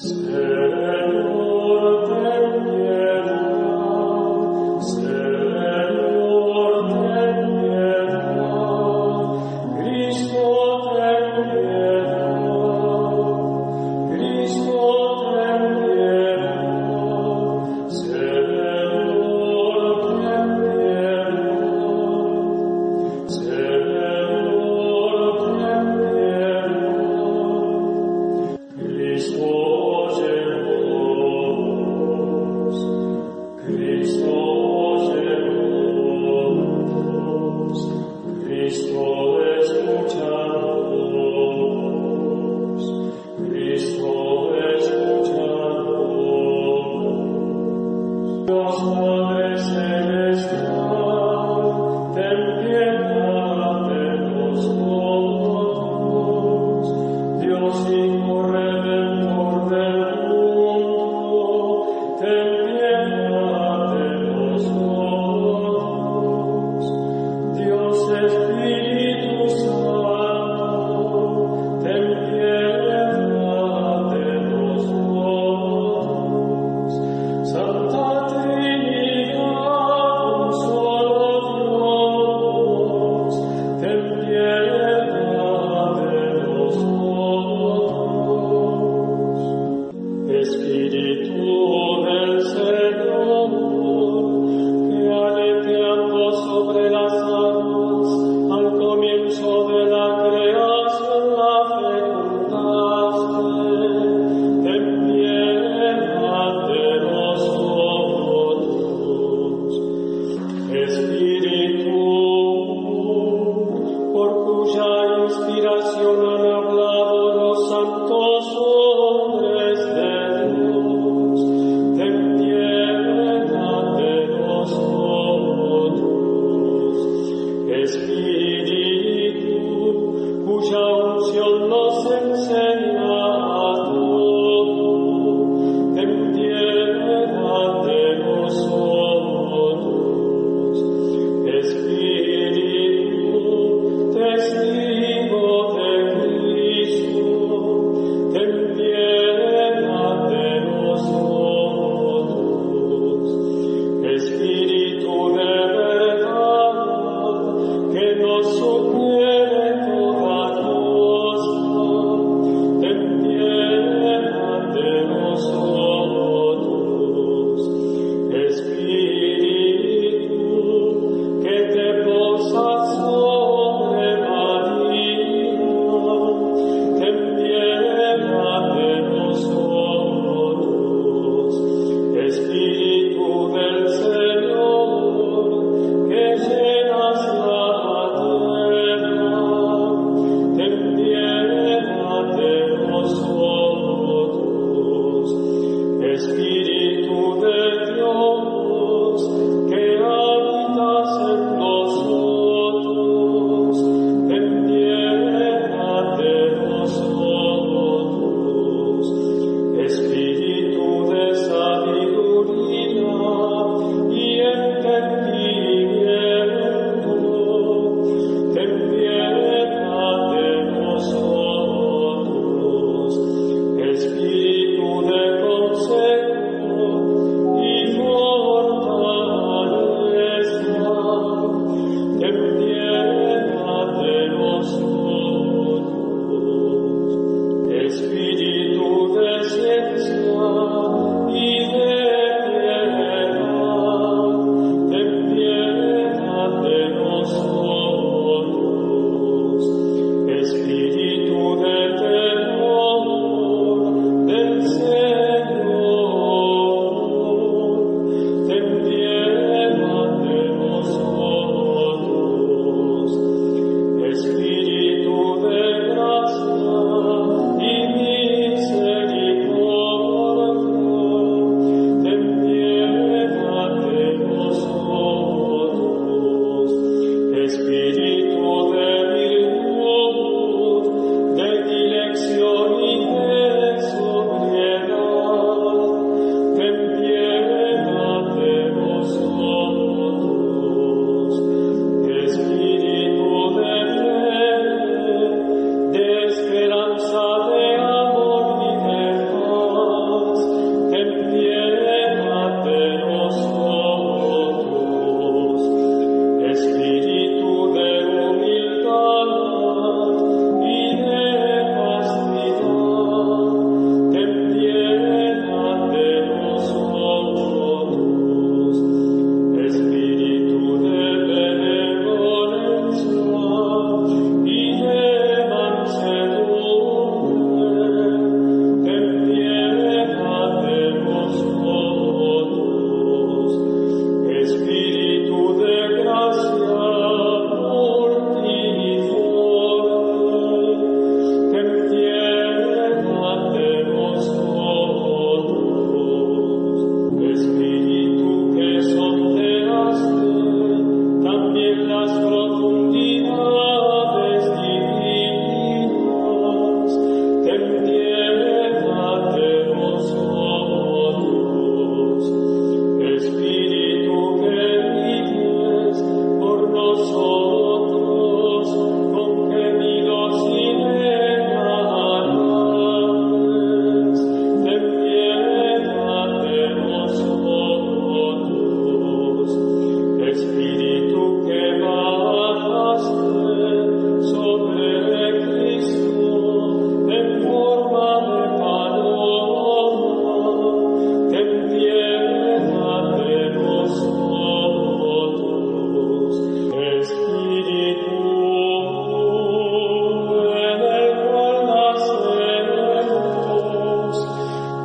Sed orte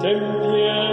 행리